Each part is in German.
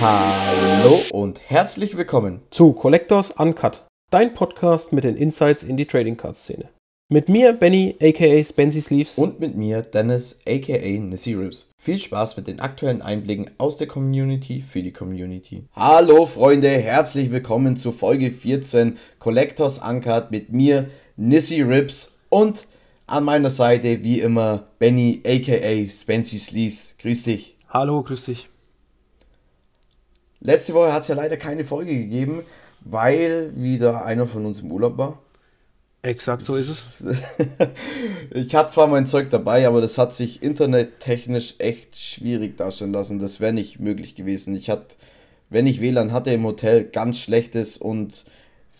Hallo und herzlich willkommen zu Collectors Uncut, dein Podcast mit den Insights in die Trading Card Szene. Mit mir, Benny, aka Spency Sleeves. und mit mir Dennis aka Nissy Ribs. Viel Spaß mit den aktuellen Einblicken aus der Community für die Community. Hallo Freunde, herzlich willkommen zu Folge 14 Collectors Uncut mit mir Nissy Ribs und an meiner Seite wie immer Benny aka Spency Sleeves. Grüß dich. Hallo, grüß dich. Letzte Woche hat es ja leider keine Folge gegeben, weil wieder einer von uns im Urlaub war. Exakt so ist es. ich hatte zwar mein Zeug dabei, aber das hat sich internettechnisch echt schwierig darstellen lassen. Das wäre nicht möglich gewesen. Ich hatte, wenn ich WLAN hatte im Hotel, ganz schlechtes und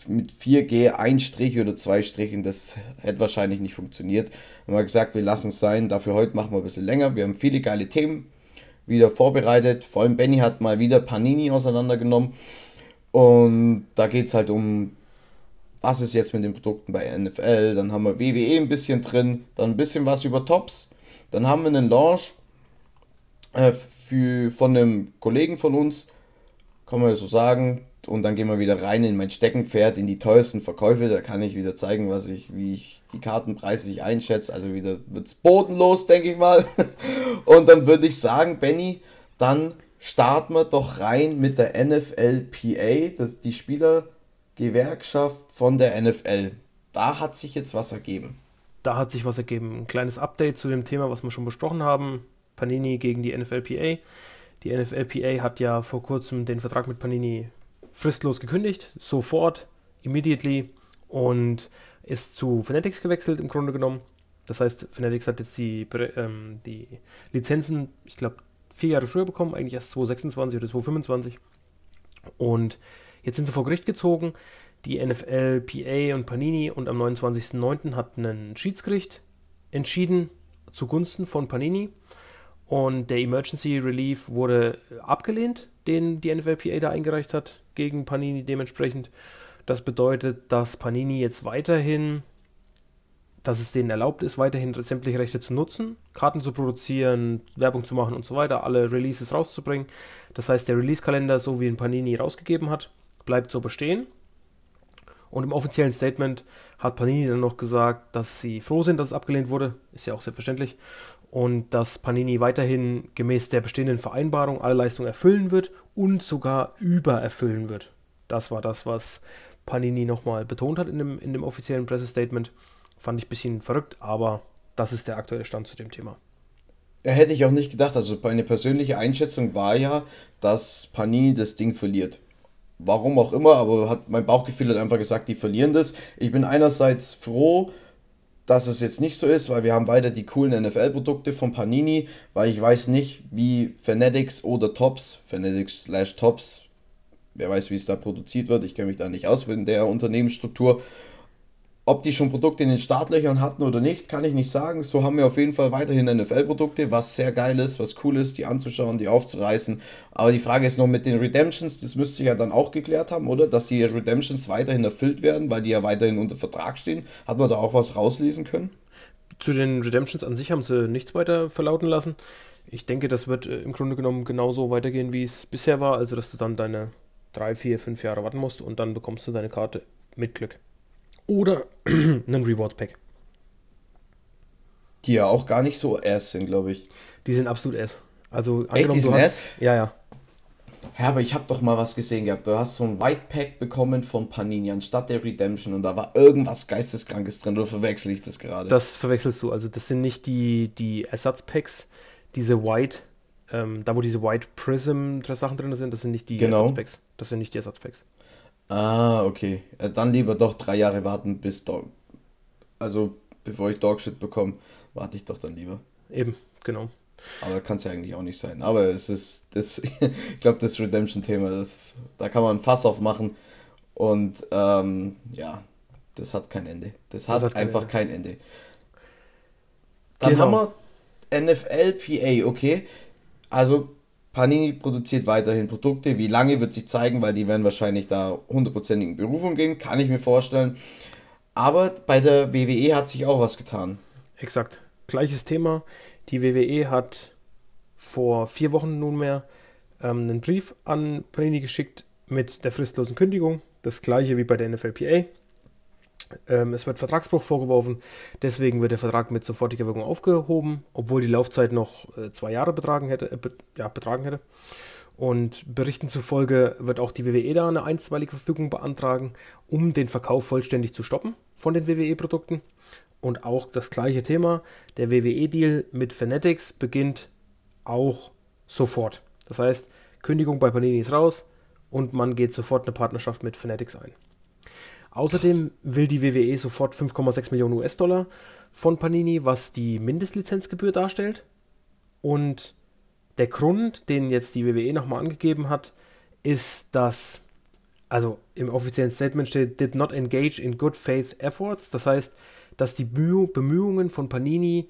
mit 4G ein Strich oder zwei Strichen, das hätte wahrscheinlich nicht funktioniert. Haben wir gesagt, wir lassen es sein. Dafür heute machen wir ein bisschen länger. Wir haben viele geile Themen wieder vorbereitet. Vor allem Benny hat mal wieder Panini auseinandergenommen. Und da geht es halt um was ist jetzt mit den Produkten bei NFL, dann haben wir WWE ein bisschen drin, dann ein bisschen was über Tops, dann haben wir einen Launch äh, für, von einem Kollegen von uns, kann man ja so sagen, und dann gehen wir wieder rein in mein Steckenpferd, in die teuersten Verkäufe, da kann ich wieder zeigen, was ich, wie ich die Kartenpreise ich einschätze, also wieder wird es bodenlos, denke ich mal. Und dann würde ich sagen, Benny, dann starten wir doch rein mit der NFLPA, das die Spieler Gewerkschaft von der NFL. Da hat sich jetzt was ergeben. Da hat sich was ergeben. Ein kleines Update zu dem Thema, was wir schon besprochen haben. Panini gegen die NFLPA. Die NFLPA hat ja vor kurzem den Vertrag mit Panini fristlos gekündigt, sofort, immediately und ist zu Fanatics gewechselt im Grunde genommen. Das heißt, Fanatics hat jetzt die, ähm, die Lizenzen, ich glaube, vier Jahre früher bekommen, eigentlich erst 2026 oder 2025. Und Jetzt sind sie vor Gericht gezogen. Die NFL, PA und Panini und am 29.09. hat ein Schiedsgericht entschieden zugunsten von Panini. Und der Emergency Relief wurde abgelehnt, den die NFLPA da eingereicht hat, gegen Panini dementsprechend. Das bedeutet, dass Panini jetzt weiterhin, dass es denen erlaubt ist, weiterhin sämtliche Rechte zu nutzen, Karten zu produzieren, Werbung zu machen und so weiter, alle Releases rauszubringen. Das heißt, der Release-Kalender, so wie ihn Panini rausgegeben hat, bleibt so bestehen. Und im offiziellen Statement hat Panini dann noch gesagt, dass sie froh sind, dass es abgelehnt wurde. Ist ja auch selbstverständlich. Und dass Panini weiterhin gemäß der bestehenden Vereinbarung alle Leistungen erfüllen wird und sogar übererfüllen wird. Das war das, was Panini nochmal betont hat in dem, in dem offiziellen Pressestatement. Fand ich ein bisschen verrückt, aber das ist der aktuelle Stand zu dem Thema. Hätte ich auch nicht gedacht. Also meine persönliche Einschätzung war ja, dass Panini das Ding verliert warum auch immer, aber hat mein Bauchgefühl hat einfach gesagt, die verlieren das. Ich bin einerseits froh, dass es jetzt nicht so ist, weil wir haben weiter die coolen NFL-Produkte von Panini, weil ich weiß nicht, wie Fanatics oder Tops, Fanatics slash Tops, wer weiß, wie es da produziert wird, ich kenne mich da nicht aus in der Unternehmensstruktur, ob die schon Produkte in den Startlöchern hatten oder nicht, kann ich nicht sagen. So haben wir auf jeden Fall weiterhin NFL-Produkte, was sehr geil ist, was cool ist, die anzuschauen, die aufzureißen. Aber die Frage ist noch mit den Redemptions, das müsste sich ja dann auch geklärt haben, oder? Dass die Redemptions weiterhin erfüllt werden, weil die ja weiterhin unter Vertrag stehen. Hat man da auch was rauslesen können? Zu den Redemptions an sich haben sie nichts weiter verlauten lassen. Ich denke, das wird äh, im Grunde genommen genauso weitergehen, wie es bisher war. Also, dass du dann deine drei, vier, fünf Jahre warten musst und dann bekommst du deine Karte mit Glück oder einen Reward Pack. Die ja auch gar nicht so ass sind, glaube ich. Die sind absolut ass. Also Echt, die sind hast, ass? Ja, ja. Ja, aber ich habe doch mal was gesehen gehabt. Du hast so ein White Pack bekommen von Panini anstatt der Redemption und da war irgendwas Geisteskrankes drin. Oder verwechsel ich das gerade? Das verwechselst du. Also das sind nicht die, die Ersatzpacks, diese White, ähm, da wo diese White Prism Sachen drin sind, das sind nicht die genau. Ersatzpacks. Das sind nicht die Ersatzpacks. Ah, okay. Äh, dann lieber doch drei Jahre warten, bis Dog. Also, bevor ich Dogshit bekomme, warte ich doch dann lieber. Eben, genau. Aber kann es ja eigentlich auch nicht sein. Aber es ist, das, ich glaube, das Redemption-Thema, da kann man ein Fass aufmachen. Und ähm, ja, das hat kein Ende. Das hat, das hat einfach kein Ende. kein Ende. Dann genau. haben wir NFL PA, okay. Also Panini produziert weiterhin Produkte. Wie lange wird sich zeigen, weil die werden wahrscheinlich da hundertprozentig in Berufung gehen, kann ich mir vorstellen. Aber bei der WWE hat sich auch was getan. Exakt. Gleiches Thema. Die WWE hat vor vier Wochen nunmehr ähm, einen Brief an Panini geschickt mit der fristlosen Kündigung. Das gleiche wie bei der NFLPA. Ähm, es wird Vertragsbruch vorgeworfen, deswegen wird der Vertrag mit sofortiger Wirkung aufgehoben, obwohl die Laufzeit noch äh, zwei Jahre betragen hätte, äh, be ja, betragen hätte. Und Berichten zufolge wird auch die WWE da eine einstweilige Verfügung beantragen, um den Verkauf vollständig zu stoppen von den WWE-Produkten. Und auch das gleiche Thema, der WWE-Deal mit Fanatics beginnt auch sofort. Das heißt, Kündigung bei Panini ist raus und man geht sofort eine Partnerschaft mit Fanatics ein. Außerdem Krass. will die WWE sofort 5,6 Millionen US-Dollar von Panini, was die Mindestlizenzgebühr darstellt. Und der Grund, den jetzt die WWE nochmal angegeben hat, ist, dass, also im offiziellen Statement steht, did not engage in good faith efforts. Das heißt, dass die Bemühungen von Panini,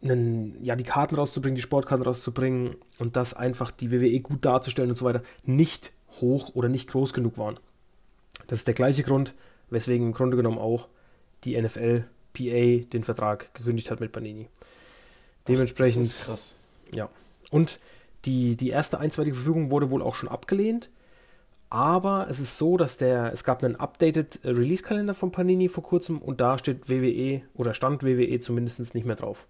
einen, ja, die Karten rauszubringen, die Sportkarten rauszubringen und das einfach die WWE gut darzustellen und so weiter, nicht hoch oder nicht groß genug waren. Das ist der gleiche Grund, weswegen im Grunde genommen auch die NFL PA den Vertrag gekündigt hat mit Panini. Dementsprechend. Ach, das ist krass. Ja. Und die, die erste einstweilige Verfügung wurde wohl auch schon abgelehnt. Aber es ist so, dass der, es gab einen updated Release-Kalender von Panini vor kurzem und da steht WWE oder stand WWE zumindest nicht mehr drauf.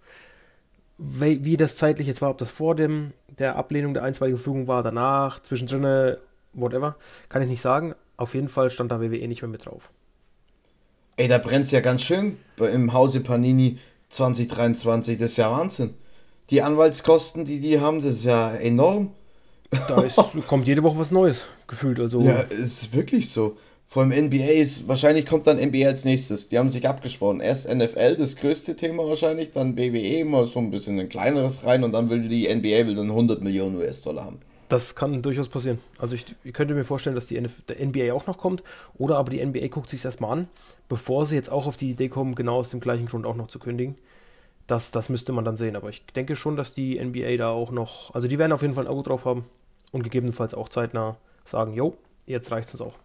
Wie, wie das zeitlich jetzt war, ob das vor dem, der Ablehnung der einstweiligen Verfügung war, danach, zwischendrin, whatever, kann ich nicht sagen. Auf jeden Fall stand da WWE nicht mehr mit drauf. Ey, da brennt es ja ganz schön im Hause Panini 2023. Das ist ja Wahnsinn. Die Anwaltskosten, die die haben, das ist ja enorm. Da ist, kommt jede Woche was Neues, gefühlt. Also. Ja, ist wirklich so. Vor allem NBA ist, wahrscheinlich kommt dann NBA als nächstes. Die haben sich abgesprochen. Erst NFL, das größte Thema wahrscheinlich, dann BWE, mal so ein bisschen ein kleineres rein und dann will die NBA will dann 100 Millionen US-Dollar haben. Das kann durchaus passieren. Also ich, ich könnte mir vorstellen, dass die NF NBA auch noch kommt. Oder aber die NBA guckt sich erstmal an, bevor sie jetzt auch auf die Idee kommen, genau aus dem gleichen Grund auch noch zu kündigen. Das, das müsste man dann sehen. Aber ich denke schon, dass die NBA da auch noch. Also die werden auf jeden Fall ein Auge drauf haben und gegebenenfalls auch zeitnah sagen, jo, jetzt reicht es auch.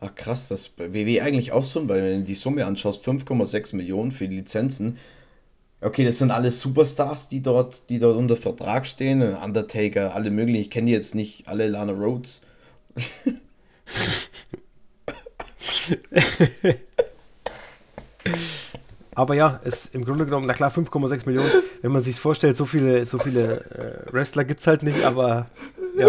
Ach krass, das bei WWE eigentlich auch so, weil wenn du die Summe anschaust, 5,6 Millionen für die Lizenzen, Okay, das sind alles Superstars, die dort, die dort unter Vertrag stehen. Undertaker, alle möglichen. Ich kenne die jetzt nicht alle Lana Rhodes. Aber ja, es im Grunde genommen, na klar, 5,6 Millionen. Wenn man sich vorstellt, so viele, so viele äh, Wrestler gibt es halt nicht, aber ja.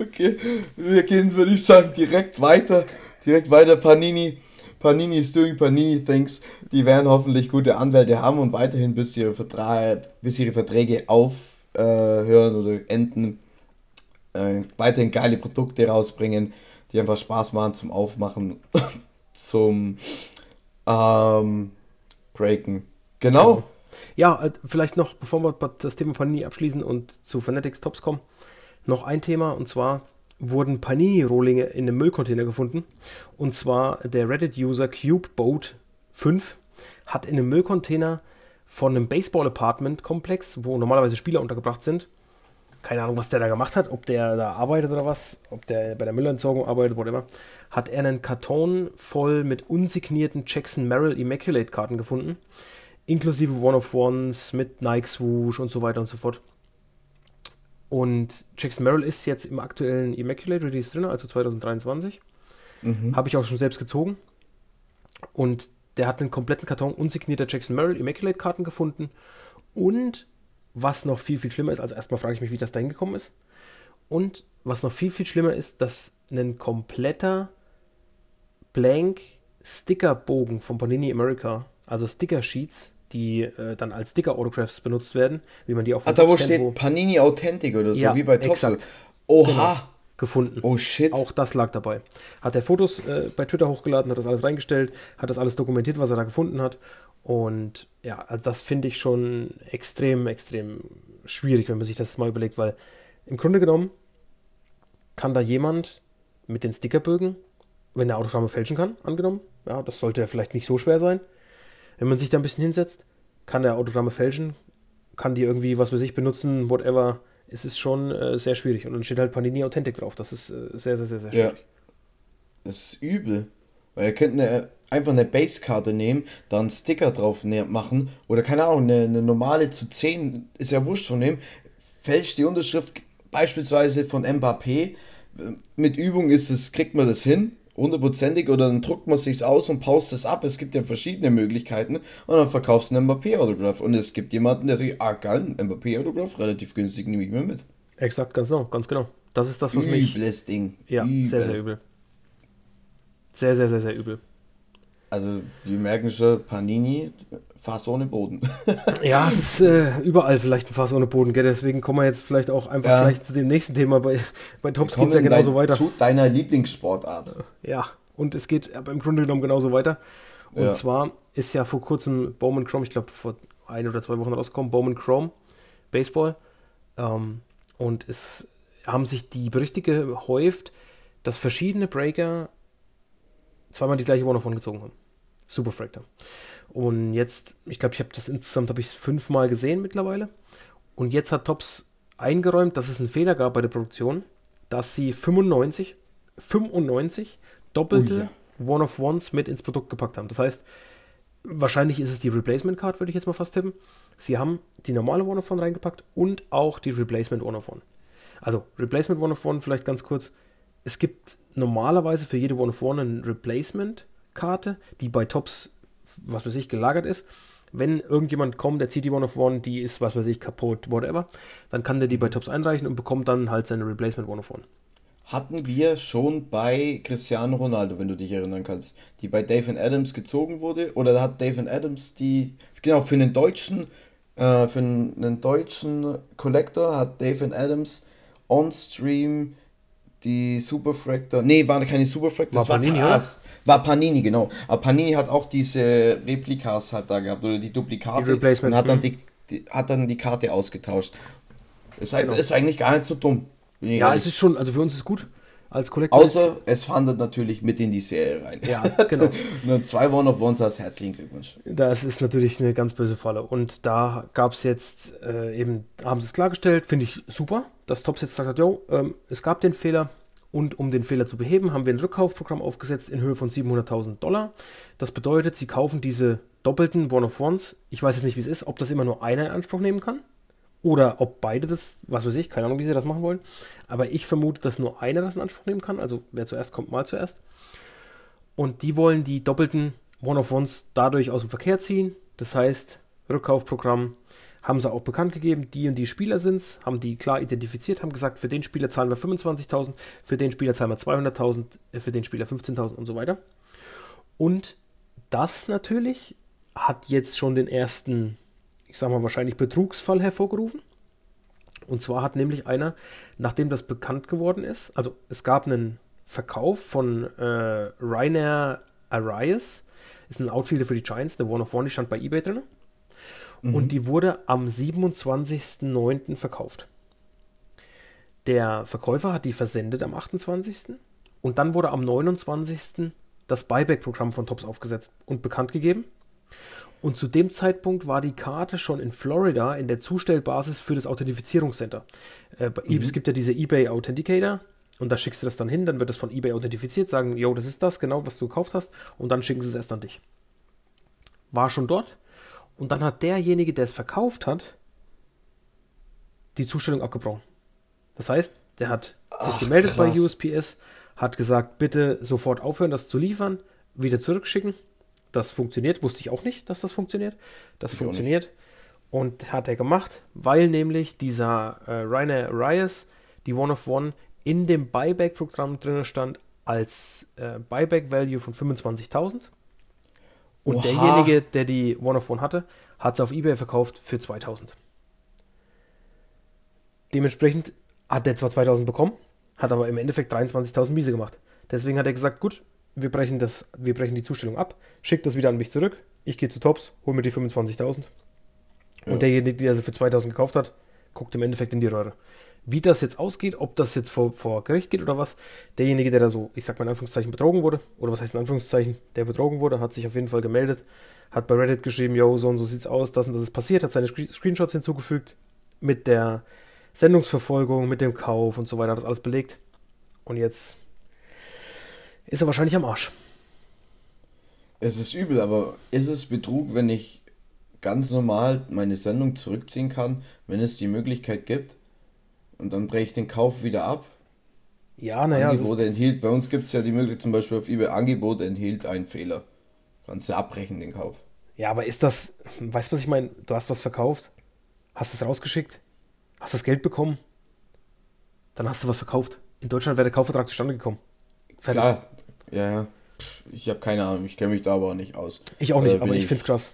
Okay, wir gehen, würde ich sagen, direkt weiter. Direkt weiter, Panini. Panini is doing Panini things. Die werden hoffentlich gute Anwälte haben und weiterhin bis ihre, Vertrag, bis ihre Verträge aufhören äh, oder enden, äh, weiterhin geile Produkte rausbringen, die einfach Spaß machen zum Aufmachen, zum ähm, Breaken. Genau. Ja, äh, vielleicht noch, bevor wir das Thema Panini abschließen und zu Fanatics Tops kommen, noch ein Thema und zwar wurden Panini-Rohlinge in einem Müllcontainer gefunden. Und zwar der Reddit-User CubeBoat5 hat in einem Müllcontainer von einem Baseball-Apartment-Komplex, wo normalerweise Spieler untergebracht sind, keine Ahnung, was der da gemacht hat, ob der da arbeitet oder was, ob der bei der Müllentsorgung arbeitet, whatever, hat er einen Karton voll mit unsignierten Jackson Merrill Immaculate-Karten gefunden, inklusive One-of-Ones mit Nike Swoosh und so weiter und so fort. Und Jackson Merrill ist jetzt im aktuellen Immaculate Release drin, also 2023. Mhm. Habe ich auch schon selbst gezogen. Und der hat einen kompletten Karton unsignierter Jackson Merrill Immaculate Karten gefunden. Und was noch viel, viel schlimmer ist, also erstmal frage ich mich, wie das da hingekommen ist. Und was noch viel, viel schlimmer ist, dass ein kompletter Blank Stickerbogen von Panini America, also Sticker Sheets, die äh, dann als Sticker-Autographs benutzt werden, wie man die auch von Ah, da wo steht wo Panini Authentic oder so, ja, wie bei Topsel. Oha! Genau, gefunden. Oh shit. Auch das lag dabei. Hat er Fotos äh, bei Twitter hochgeladen, hat das alles reingestellt, hat das alles dokumentiert, was er da gefunden hat. Und ja, also das finde ich schon extrem, extrem schwierig, wenn man sich das mal überlegt, weil im Grunde genommen kann da jemand mit den Stickerbögen, wenn er Autogramme fälschen kann, angenommen, ja, das sollte ja vielleicht nicht so schwer sein, wenn man sich da ein bisschen hinsetzt, kann der Autogramme fälschen, kann die irgendwie, was weiß ich, benutzen, whatever. Es ist schon äh, sehr schwierig. Und dann steht halt Panini Authentic drauf. Das ist äh, sehr, sehr, sehr, sehr schwierig. Ja. Das ist übel. Weil er könnte, einfach eine Basekarte nehmen, da einen Sticker drauf ne- machen oder keine Ahnung, eine, eine normale zu 10, ist ja wurscht von dem, fälscht die Unterschrift beispielsweise von Mbappé. Mit Übung ist es, kriegt man das hin, hundertprozentig, oder dann druckt man sich's aus und paust es ab. Es gibt ja verschiedene Möglichkeiten und dann verkaufst du einen Mbappé-Autograph. Und es gibt jemanden, der sagt, ah geil, ein Mbappé-Autograph, relativ günstig, nehme ich mir mit. Exakt, ganz genau, ganz genau. Das ist das, was mich... Übles Ding. Ja, Übel. sehr, sehr übel. Sehr, sehr, sehr, sehr übel. Also, wir merken schon, Panini, Fass ohne Boden. ja, es ist äh, überall vielleicht ein Fass ohne Boden, gell? deswegen kommen wir jetzt vielleicht auch einfach ja. gleich zu dem nächsten Thema. Bei, bei Tops geht es ja genauso dein, weiter. Zu deiner Lieblingssportart. Ja, und es geht im Grunde genommen genauso weiter. Und ja. zwar ist ja vor kurzem Bowman Chrome, ich glaube vor ein oder zwei Wochen rausgekommen, Bowman Chrome Baseball. Ähm, und es haben sich die Berichte gehäuft, dass verschiedene Breaker zweimal die gleiche One-of-One gezogen haben. Superfractor. Und jetzt, ich glaube, ich habe das insgesamt habe ich fünfmal gesehen mittlerweile. Und jetzt hat Tops eingeräumt, dass es einen Fehler gab bei der Produktion, dass sie 95, 95 doppelte oh ja. One-of-Ones mit ins Produkt gepackt haben. Das heißt, wahrscheinlich ist es die Replacement Card, würde ich jetzt mal fast tippen. Sie haben die normale One-of-One reingepackt und auch die Replacement One-of-One. Also, Replacement One-of-One vielleicht ganz kurz. Es gibt normalerweise für jede One-of-One eine Replacement-Karte, die bei Tops was weiß ich, gelagert ist. Wenn irgendjemand kommt, der zieht die One of One, die ist, was weiß ich, kaputt, whatever, dann kann der die bei Tops einreichen und bekommt dann halt seine Replacement One of One. Hatten wir schon bei Cristiano Ronaldo, wenn du dich erinnern kannst, die bei Dave Adams gezogen wurde? Oder hat Dave Adams die, genau, für einen deutschen, äh, für einen deutschen Collector hat Dave Adams on-stream die Superfractor, nee, war keine Superfractor, das war Panini, war, war Panini, genau. Aber Panini hat auch diese Replikas halt da gehabt oder die Duplikate die und hat dann die, die, hat dann die Karte ausgetauscht. Ist, genau. ist eigentlich gar nicht so dumm. Ja, es ist schon, also für uns ist gut als Kollektiv. Außer es fandet natürlich mit in die Serie rein. Ja, genau. Nur zwei One of Ones als herzlichen Glückwunsch. Das ist natürlich eine ganz böse Falle. Und da gab es jetzt äh, eben, haben sie es klargestellt, finde ich super, dass Tops jetzt sagt, jo, ähm, es gab den Fehler, und um den Fehler zu beheben, haben wir ein Rückkaufprogramm aufgesetzt in Höhe von 700.000 Dollar. Das bedeutet, sie kaufen diese doppelten One-of-Ones. Ich weiß jetzt nicht, wie es ist, ob das immer nur einer in Anspruch nehmen kann. Oder ob beide das, was weiß ich, keine Ahnung, wie sie das machen wollen. Aber ich vermute, dass nur einer das in Anspruch nehmen kann. Also wer zuerst kommt, mal zuerst. Und die wollen die doppelten One-of-Ones dadurch aus dem Verkehr ziehen. Das heißt, Rückkaufprogramm haben sie auch bekannt gegeben, die und die Spieler sind es, haben die klar identifiziert, haben gesagt, für den Spieler zahlen wir 25.000, für den Spieler zahlen wir 200.000, äh, für den Spieler 15.000 und so weiter. Und das natürlich hat jetzt schon den ersten, ich sag mal wahrscheinlich Betrugsfall hervorgerufen. Und zwar hat nämlich einer, nachdem das bekannt geworden ist, also es gab einen Verkauf von äh, Rainer Arias, ist ein Outfielder für die Giants, der One of One, die stand bei eBay drin mhm. und die wurde am 27.09. verkauft. Der Verkäufer hat die versendet am 28. und dann wurde am 29. das Buyback-Programm von Tops aufgesetzt und bekannt gegeben. Und zu dem Zeitpunkt war die Karte schon in Florida in der Zustellbasis für das Authentifizierungscenter. Äh, mhm. Es gibt ja diese eBay Authenticator und da schickst du das dann hin, dann wird das von eBay authentifiziert, sagen, yo, das ist das, genau, was du gekauft hast und dann schicken sie es erst an dich. War schon dort, und dann hat derjenige, der es verkauft hat, die Zustellung abgebrochen. Das heißt, der hat sich Ach, gemeldet krass. bei USPS, hat gesagt, bitte sofort aufhören, das zu liefern, wieder zurückschicken. Das funktioniert, wusste ich auch nicht, dass das funktioniert. Das ich funktioniert. Und hat er gemacht, weil nämlich dieser äh, Rainer Arias, die One of One, in dem Buyback-Programm drin stand als äh, Buyback-Value von 25.000 und Oha. derjenige, der die One of One hatte, hat es auf Ebay verkauft für 2000. Dementsprechend hat der zwar 2000 bekommen, hat aber im Endeffekt 23.000 Miese gemacht. Deswegen hat er gesagt, gut, wir brechen, das, wir brechen die Zustellung ab, schickt das wieder an mich zurück, ich gehe zu Tops, hol mir die 25.000. Ja. Und derjenige, der sie für 2000 gekauft hat, guckt im Endeffekt in die Röhre. Wie das jetzt ausgeht, ob das jetzt vor, vor Gericht geht oder was, derjenige, der da so, ich sag mal in Anführungszeichen, betrogen wurde, oder was heißt in Anführungszeichen, der betrogen wurde, hat sich auf jeden Fall gemeldet, hat bei Reddit geschrieben, yo, so und so sieht's aus, das und das ist passiert, hat seine Screenshots hinzugefügt mit der Sendungsverfolgung, mit dem Kauf und so weiter, hat das alles belegt. Und jetzt ist er wahrscheinlich am Arsch. Es ist übel, aber ist es Betrug, wenn ich ganz normal meine Sendung zurückziehen kann, wenn es die Möglichkeit gibt? Und dann breche ich den Kauf wieder ab? Ja, naja. Angebote enthielt, bei uns gibt es ja die Möglichkeit, zum Beispiel auf eBay, Angebote enthielt einen Fehler. Kannst du abbrechen, den Kauf. Ja, aber ist das, weißt du, was ich meine? Du hast was verkauft, hast es rausgeschickt, hast das Geld bekommen, dann hast du was verkauft. In Deutschland wäre der Kaufvertrag zustande gekommen. Fertig. Klar, ja, ja. Ich habe keine Ahnung, ich kenne mich da aber nicht aus. Ich auch nicht, aber ich, ich finde es krass.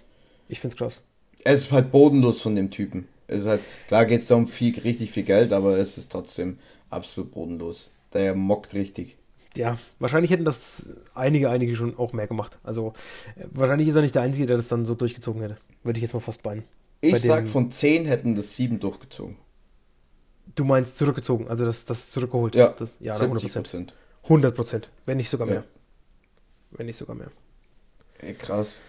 Ich finde es krass. Es ist halt bodenlos von dem Typen. Es ist halt, klar geht es da um viel, richtig viel Geld, aber es ist trotzdem absolut bodenlos. Der mockt richtig. Ja, wahrscheinlich hätten das einige, einige schon auch mehr gemacht. Also äh, wahrscheinlich ist er nicht der Einzige, der das dann so durchgezogen hätte. Würde ich jetzt mal fast beinen. Ich Bei sag, von 10 hätten das 7 durchgezogen. Du meinst zurückgezogen, also das, das zurückgeholt? Ja, das, ja 70 Prozent. 100 Prozent, wenn nicht sogar mehr. Ja. Wenn nicht sogar mehr. Ey, krass.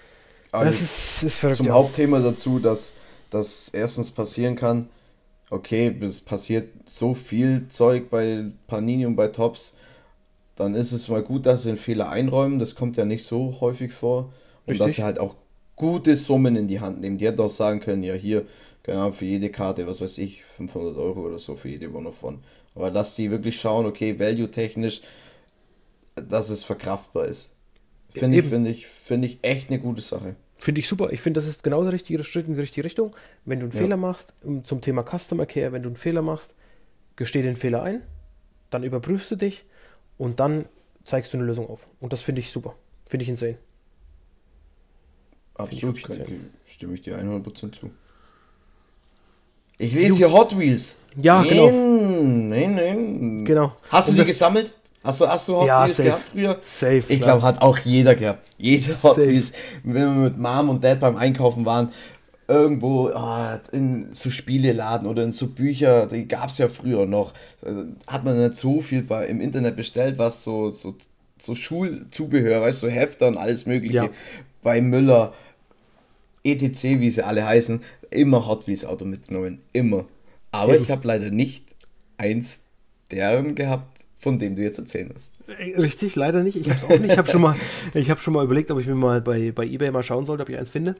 Aber das ist, ist verrückt. Zum ja. Hauptthema dazu, dass das erstens passieren kann, okay, es passiert so viel Zeug bei Panini und bei Tops, dann ist es mal gut, dass sie einen Fehler einräumen. Das kommt ja nicht so häufig vor. Und Richtig. dass sie halt auch gute Summen in die Hand nehmen. Die hätten auch sagen können, ja hier, genau, für jede Karte, was weiß ich, 500 Euro oder so für jede One of One. Aber dass sie wirklich schauen, okay, value-technisch, dass es verkraftbar ist. Finde ich, finde ich, finde ich echt eine gute Sache. Finde ich super. Ich finde, das ist genau der richtige Schritt in die richtige Richtung. Wenn du einen ja. Fehler machst, zum Thema Customer Care, wenn du einen Fehler machst, gesteh den Fehler ein, dann überprüfst du dich und dann zeigst du eine Lösung auf. Und das finde ich super. Finde ich insane. Absolut, ich insane. stimme ich dir 100% zu. Ich lese hier Hot Wheels. Ja, nein, genau. Nein, nein. Genau. Hast du und die gesammelt? Hast du, hast du Hot ja, Wheels safe. gehabt früher? Safe. Ich glaube, hat auch jeder gehabt. Jeder Hot safe. Wheels. Wenn wir mit Mom und Dad beim Einkaufen waren, irgendwo oh, in so Spieleladen oder in so Bücher, die gab es ja früher noch. Also, hat man nicht so viel bei, im Internet bestellt, was so, so, so Schulzubehör, weißt du, so Hefter und alles Mögliche. Ja. Bei Müller, ETC, wie sie alle heißen, immer Hot Wheels Auto mitgenommen. Immer. Aber Eben. ich habe leider nicht eins deren gehabt, von dem du jetzt erzählen hast. Äh, richtig, leider nicht. Ich habe es auch nicht. Ich habe schon mal, schon mal überlegt, ob ich mir mal bei, bei eBay mal schauen sollte, ob ich eins finde.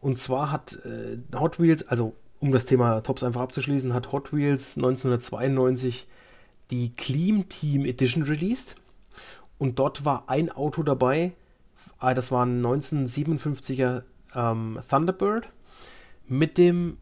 Und zwar hat äh, Hot Wheels, also um das Thema Tops einfach abzuschließen, hat Hot Wheels 1992 die Clean Team Edition released. Und dort war ein Auto dabei, ah, das war ein 1957er ähm, Thunderbird mit dem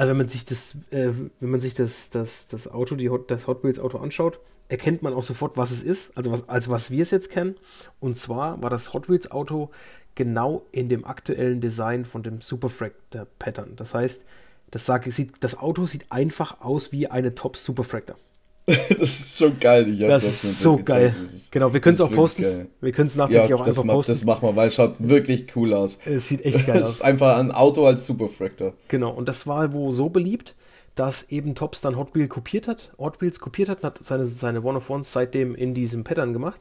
also wenn man sich das, äh, wenn man sich das, das, das Auto, die Hot, das Hot Wheels Auto anschaut, erkennt man auch sofort, was es ist, also was, als was wir es jetzt kennen. Und zwar war das Hot Wheels Auto genau in dem aktuellen Design von dem Superfractor Pattern. Das heißt, das, sage, sieht, das Auto sieht einfach aus wie eine Top Superfractor. das ist schon geil. Ich das, das ist so geil. Ist, genau, wir können es auch posten. Geil. Wir können es nachträglich ja, auch einfach posten. Das machen wir, weil es schaut wirklich cool aus. Es sieht echt geil aus. Es ist einfach ein Auto als Superfractor. Genau, und das war wo so beliebt, dass eben Tops dann Hot Wheels kopiert hat. Hot Wheels kopiert hat und hat seine, seine One of Ones seitdem in diesem Pattern gemacht.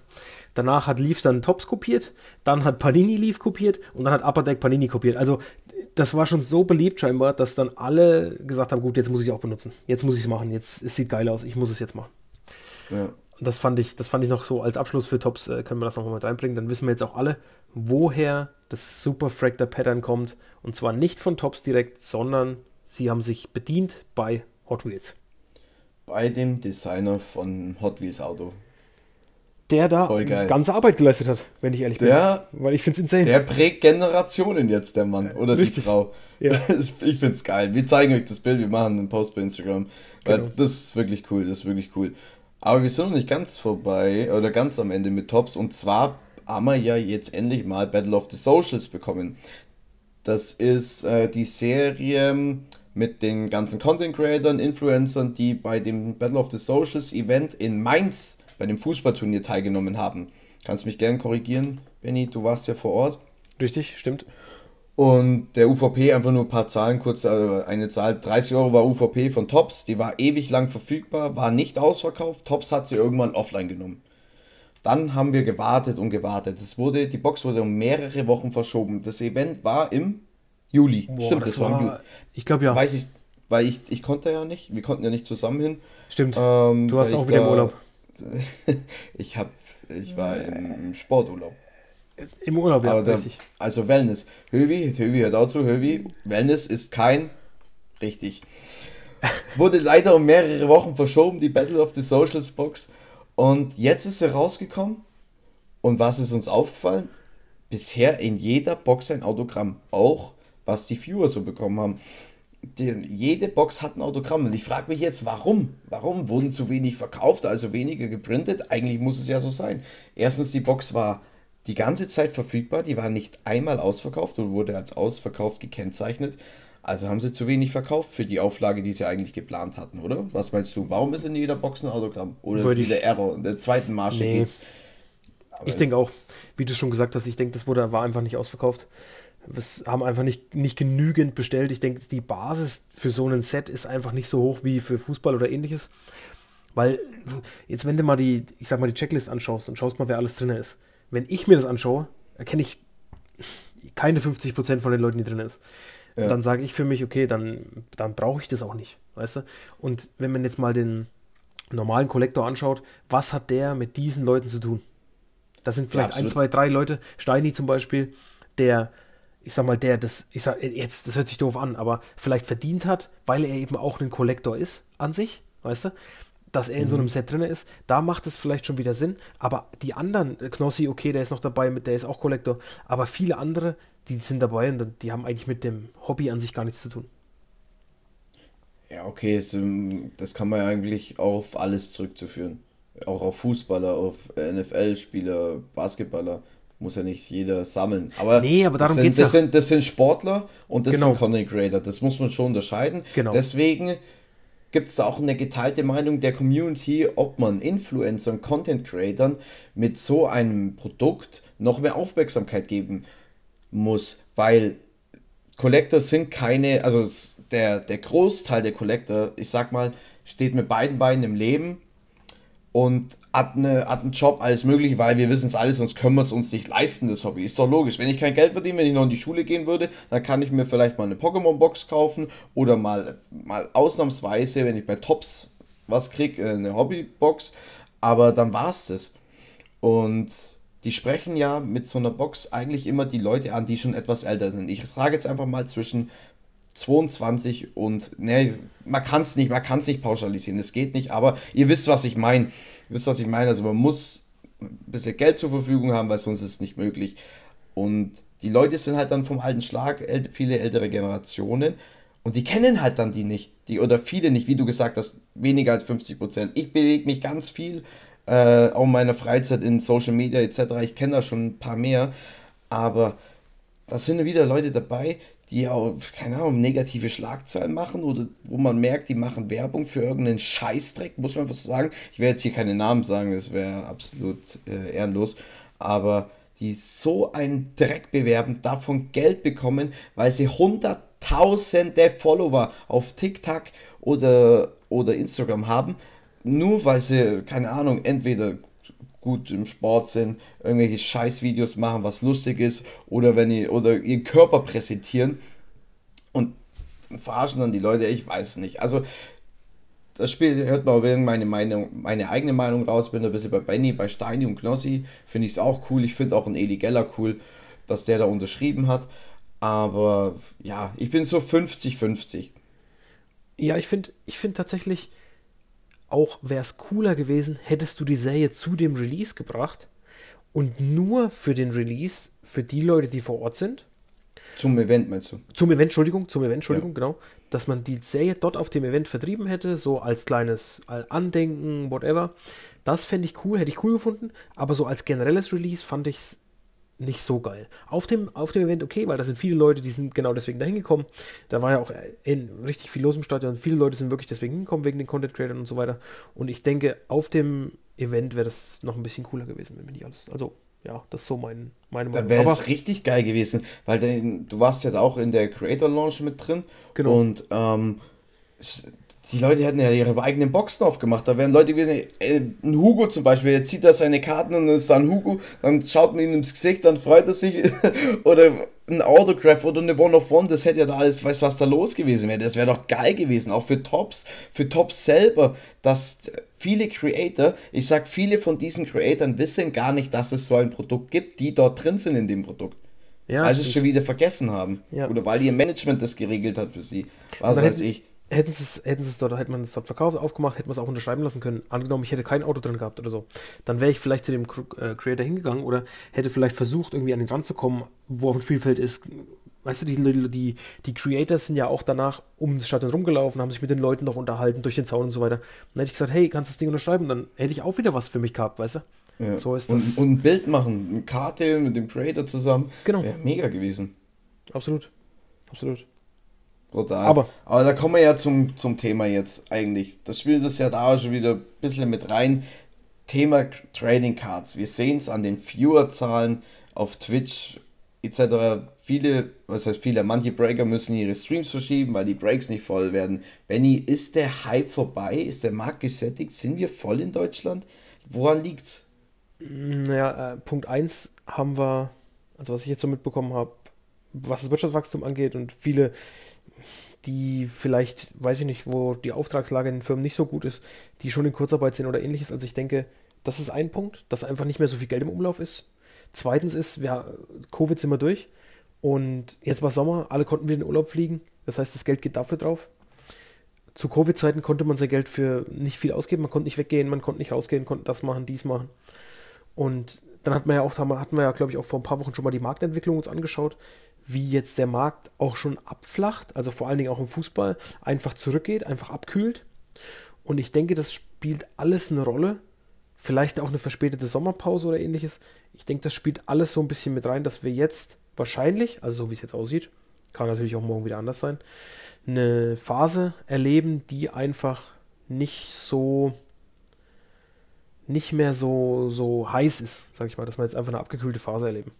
Danach hat Leaf dann Tops kopiert, dann hat Panini Leaf kopiert und dann hat Upper Deck Panini kopiert. Also das war schon so beliebt scheinbar, dass dann alle gesagt haben, gut, jetzt muss ich es auch benutzen. Jetzt muss ich es machen. Jetzt, es sieht geil aus. Ich muss es jetzt machen. Ja. Das fand ich, das fand ich noch so als Abschluss für Tops, äh, können wir das nochmal mit reinbringen. Dann wissen wir jetzt auch alle, woher das Super Fractor Pattern kommt. Und zwar nicht von Tops direkt, sondern sie haben sich bedient bei Hot Wheels. Bei dem Designer von Hot Wheels Auto der da ganze Arbeit geleistet hat, wenn ich ehrlich der, bin. Weil ich finde es insane. Der prägt Generationen jetzt, der Mann oder Richtig. die Frau. Ja. ich finde es geil. Wir zeigen euch das Bild, wir machen einen Post bei Instagram. Weil genau. das ist wirklich cool, das ist wirklich cool. Aber wir sind noch nicht ganz vorbei oder ganz am Ende mit Tops. Und zwar haben wir ja jetzt endlich mal Battle of the Socials bekommen. Das ist äh, die Serie mit den ganzen Content Creators, Influencern, die bei dem Battle of the Socials Event in Mainz bei dem Fußballturnier teilgenommen haben. Kannst mich gerne korrigieren, Benny, du warst ja vor Ort. Richtig, stimmt. Und der UVP, einfach nur ein paar Zahlen, kurz also eine Zahl, 30 Euro war UVP von Tops, die war ewig lang verfügbar, war nicht ausverkauft, Tops hat sie irgendwann offline genommen. Dann haben wir gewartet und gewartet. Es wurde, die Box wurde um mehrere Wochen verschoben. Das Event war im Juli. Boah, Stimmt, das, das war, im Juli. Ich glaube ja. Weiß ich, weil ich, ich konnte ja nicht, wir konnten ja nicht zusammen hin. Stimmt. Ähm, du hast auch wieder im Urlaub. Ich hab, ich war im Sporturlaub. Im Urlaub, ja, der, richtig. Also Wellness. Hövi, Hövi hört auch zu, Hövi, Wellness ist kein richtig. Wurde leider um mehrere Wochen verschoben, die Battle of the Socials Box. Und jetzt ist sie rausgekommen. Und was ist uns aufgefallen? Bisher in jeder Box ein Autogramm. Auch was die Viewer so bekommen haben. Die, jede Box hat ein Autogramm. Und ich frage mich jetzt, warum? Warum wurden zu wenig verkauft, also weniger geprintet? Eigentlich muss es ja so sein. Erstens, die Box war die ganze Zeit verfügbar. Die war nicht einmal ausverkauft und wurde als ausverkauft gekennzeichnet. Also haben sie zu wenig verkauft für die Auflage, die sie eigentlich geplant hatten, oder? Was meinst du? Warum ist in jeder Box ein Autogramm? Oder Würde ist wieder Error? In der zweiten Marsch nee. geht's. ich denke auch, wie du schon gesagt hast, ich denke, das wurde, war einfach nicht ausverkauft. Wir haben einfach nicht, nicht genügend bestellt. Ich denke, die Basis für so ein Set ist einfach nicht so hoch wie für Fußball oder ähnliches. Weil, jetzt, wenn du mal die, ich sag mal, die Checklist anschaust und schaust mal, wer alles drin ist. Wenn ich mir das anschaue, erkenne ich keine 50% von den Leuten, die drin ist. Ja. Dann sage ich für mich, okay, dann, dann brauche ich das auch nicht, weißt du? Und wenn man jetzt mal den normalen Kollektor anschaut, was hat der mit diesen Leuten zu tun? Das sind vielleicht ja, ein, zwei, drei Leute. Steini zum Beispiel, der, ich sag mal, der das, ich sag, jetzt, das hört sich doof an, aber vielleicht verdient hat, weil er eben auch ein Kollektor ist an sich, weißt du? dass er in mhm. so einem Set drin ist, da macht es vielleicht schon wieder Sinn. Aber die anderen, äh, Knossi, okay, der ist noch dabei, der ist auch Kollektor, aber viele andere, die sind dabei und die haben eigentlich mit dem Hobby an sich gar nichts zu tun. Ja, okay, das, ähm, das kann man ja eigentlich auf alles zurückzuführen. Auch auf Fußballer, auf NFL-Spieler, Basketballer. Muss ja nicht jeder sammeln. Aber, nee, aber darum das, sind, das, ja. sind, das sind Sportler und das genau. sind Content Creator. Das muss man schon unterscheiden. Genau. Deswegen gibt es da auch eine geteilte Meinung der Community, ob man Influencern Content Creatern mit so einem Produkt noch mehr Aufmerksamkeit geben muss, weil Collector sind keine, also der, der Großteil der Collector, ich sag mal, steht mit beiden Beinen im Leben und hat, eine, hat einen Job, alles mögliche, weil wir wissen es alles, sonst können wir es uns nicht leisten, das Hobby. Ist doch logisch. Wenn ich kein Geld verdiene, wenn ich noch in die Schule gehen würde, dann kann ich mir vielleicht mal eine Pokémon-Box kaufen oder mal, mal ausnahmsweise, wenn ich bei Tops was kriege, äh, eine Hobby-Box. Aber dann war es das. Und die sprechen ja mit so einer Box eigentlich immer die Leute an, die schon etwas älter sind. Ich sage jetzt einfach mal zwischen 22 und, ne, man kann es nicht, man kann es nicht pauschalisieren, es geht nicht, aber ihr wisst, was ich meine. Ihr wisst, was ich meine. Also man muss ein bisschen Geld zur Verfügung haben, weil sonst ist es nicht möglich. Und die Leute sind halt dann vom alten Schlag, viele ältere Generationen. Und die kennen halt dann die nicht. Die, oder viele nicht, wie du gesagt hast, weniger als 50 Prozent. Ich bewege mich ganz viel, äh, auch in meiner Freizeit in Social Media etc. Ich kenne da schon ein paar mehr. Aber da sind wieder Leute dabei, die auch, keine Ahnung, negative Schlagzeilen machen oder wo man merkt, die machen Werbung für irgendeinen Scheißdreck, muss man was sagen. Ich werde jetzt hier keine Namen sagen, das wäre absolut äh, ehrenlos, aber die so einen Dreck bewerben, davon Geld bekommen, weil sie hunderttausende Follower auf TikTok oder, oder Instagram haben, nur weil sie, keine Ahnung, entweder gut im Sport sind, irgendwelche Scheißvideos machen, was lustig ist, oder wenn ihr oder ihren Körper präsentieren und verarschen dann die Leute, ich weiß nicht. Also das Spiel hört man auch meine, meine, meine eigene Meinung raus, bin ein bisschen bei Benny, bei Steini und Knossi, finde ich es auch cool. Ich finde auch einen Eli Geller cool, dass der da unterschrieben hat. Aber ja, ich bin so 50-50. Ja, ich finde ich find tatsächlich, auch wäre es cooler gewesen, hättest du die Serie zu dem Release gebracht und nur für den Release, für die Leute, die vor Ort sind. Zum Event meinst du? Zum Event, Entschuldigung, zum Event, Entschuldigung, ja. genau. Dass man die Serie dort auf dem Event vertrieben hätte, so als kleines Andenken, whatever. Das fände ich cool, hätte ich cool gefunden, aber so als generelles Release fand ich es nicht so geil. Auf dem, auf dem Event okay, weil da sind viele Leute, die sind genau deswegen dahin gekommen. Da war ja auch in, richtig viel los im Stadion. Viele Leute sind wirklich deswegen hingekommen, wegen den Content Creators und so weiter. Und ich denke, auf dem Event wäre das noch ein bisschen cooler gewesen, wenn wir nicht alles. Also, ja, das ist so mein, meine Meinung. Da wäre es richtig geil gewesen, weil den, du warst ja auch in der Creator Launch mit drin. Genau. Und ähm, die Leute hätten ja ihre eigenen Boxen aufgemacht. Da wären Leute gewesen, äh, ein Hugo zum Beispiel, er zieht da seine Karten und dann ist da ein Hugo, dann schaut man ihm ins Gesicht, dann freut er sich. oder ein Autograph oder eine One of One, das hätte ja da alles, weißt was da los gewesen wäre. Das wäre doch geil gewesen, auch für Tops, für Tops selber, dass viele Creator, ich sag, viele von diesen Creatoren wissen gar nicht, dass es so ein Produkt gibt, die dort drin sind in dem Produkt. Ja, weil sie es schon wieder vergessen haben. Ja. Oder weil ihr Management das geregelt hat für sie. Was weiß hätten, ich. Hätten sie es, hätten sie es dort, hätte man es dort verkauft, aufgemacht, hätte man es auch unterschreiben lassen können. Angenommen, ich hätte kein Auto drin gehabt oder so. Dann wäre ich vielleicht zu dem äh, Creator hingegangen oder hätte vielleicht versucht, irgendwie an den Rand zu kommen, wo auf dem Spielfeld ist, weißt du, die, die, die Creators sind ja auch danach um das Stadion rumgelaufen, haben sich mit den Leuten noch unterhalten, durch den Zaun und so weiter. Dann hätte ich gesagt, hey, kannst du das Ding unterschreiben? Dann hätte ich auch wieder was für mich gehabt, weißt du? Ja. So ist das. Und, und, ein Bild machen, eine Karte mit dem Creator zusammen. Genau. Wäre mega gewesen. Absolut. Absolut. Brutal. Aber, Aber da kommen wir ja zum, zum Thema jetzt eigentlich. Das spielt das ja da schon wieder ein bisschen mit rein. Thema Trading Cards. Wir sehen es an den Viewerzahlen auf Twitch etc. Viele, was heißt viele, manche Breaker müssen ihre Streams verschieben, weil die Breaks nicht voll werden. Benny, ist der Hype vorbei? Ist der Markt gesättigt? Sind wir voll in Deutschland? Woran liegt's? Naja, äh, Punkt 1 haben wir, also was ich jetzt so mitbekommen habe, was das Wirtschaftswachstum angeht und viele, die vielleicht, weiß ich nicht, wo die Auftragslage in den Firmen nicht so gut ist, die schon in Kurzarbeit sind oder ähnliches. Also ich denke, das ist ein Punkt, dass einfach nicht mehr so viel Geld im Umlauf ist. Zweitens ist, wir, Covid sind wir durch und jetzt war Sommer, alle konnten wieder in den Urlaub fliegen. Das heißt, das Geld geht dafür drauf. Zu Covid-Zeiten konnte man sein Geld für nicht viel ausgeben. Man konnte nicht weggehen, man konnte nicht rausgehen, konnte das machen, dies machen. Und dann hat man ja auch, hatten wir ja, glaube ich, auch vor ein paar Wochen schon mal die Marktentwicklung uns angeschaut, wie jetzt der Markt auch schon abflacht, also vor allen Dingen auch im Fußball, einfach zurückgeht, einfach abkühlt. Und ich denke, das spielt alles eine Rolle. Vielleicht auch eine verspätete Sommerpause oder ähnliches. Ich denke, das spielt alles so ein bisschen mit rein, dass wir jetzt wahrscheinlich, also so wie es jetzt aussieht, kann natürlich auch morgen wieder anders sein, eine Phase erleben, die einfach nicht so nicht mehr so, so heiß ist, sag ich mal, dass wir jetzt einfach eine abgekühlte Phase erleben.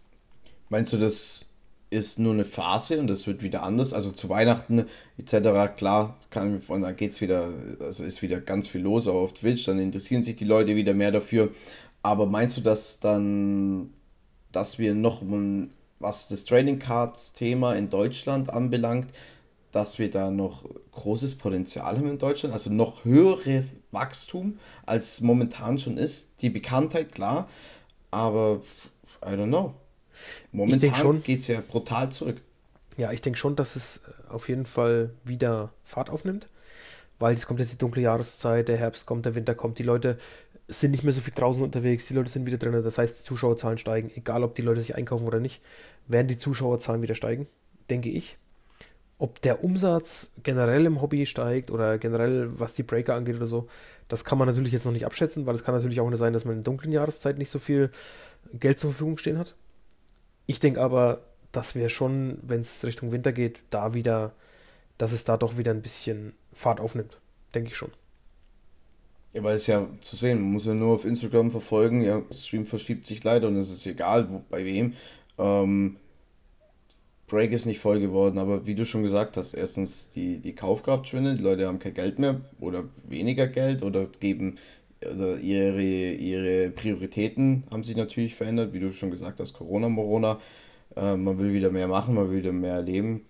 Meinst du, das ist nur eine Phase und das wird wieder anders? Also zu Weihnachten etc. Klar, kann, und dann geht's wieder, also ist wieder ganz viel los auch auf Twitch, dann interessieren sich die Leute wieder mehr dafür. Aber meinst du, dass dann, dass wir noch, was das Trading Cards Thema in Deutschland anbelangt, dass wir da noch großes Potenzial haben in Deutschland, also noch höheres Wachstum, als momentan schon ist. Die Bekanntheit, klar, aber I don't know. Momentan geht es ja brutal zurück. Ja, ich denke schon, dass es äh, auf jeden Fall wieder Fahrt aufnimmt, weil es kommt jetzt die dunkle Jahreszeit, der Herbst kommt, der Winter kommt, die Leute sind nicht mehr so viel draußen unterwegs, die Leute sind wieder drin, das heißt, die Zuschauerzahlen steigen, egal ob die Leute sich einkaufen oder nicht, werden die Zuschauerzahlen wieder steigen, denke ich. Ob der Umsatz generell im Hobby steigt oder generell was die Breaker angeht oder so, das kann man natürlich jetzt noch nicht abschätzen, weil es kann natürlich auch sein, dass man in dunklen Jahreszeit nicht so viel Geld zur Verfügung stehen hat. Ich denke aber, dass wir schon, wenn es Richtung Winter geht, da wieder, dass es da doch wieder ein bisschen Fahrt aufnimmt. Denke ich schon. Ja, weil es ja zu sehen, man muss ja nur auf Instagram verfolgen, ja, Stream verschiebt sich leider und es ist egal, wo, bei wem. Ähm, Break ist nicht voll geworden, aber wie du schon gesagt hast, erstens die, die Kaufkraft schwindet, die Leute haben kein Geld mehr oder weniger Geld oder geben also ihre, ihre Prioritäten haben sich natürlich verändert, wie du schon gesagt hast, Corona, Morona. Äh, man will wieder mehr machen, man will wieder mehr erleben.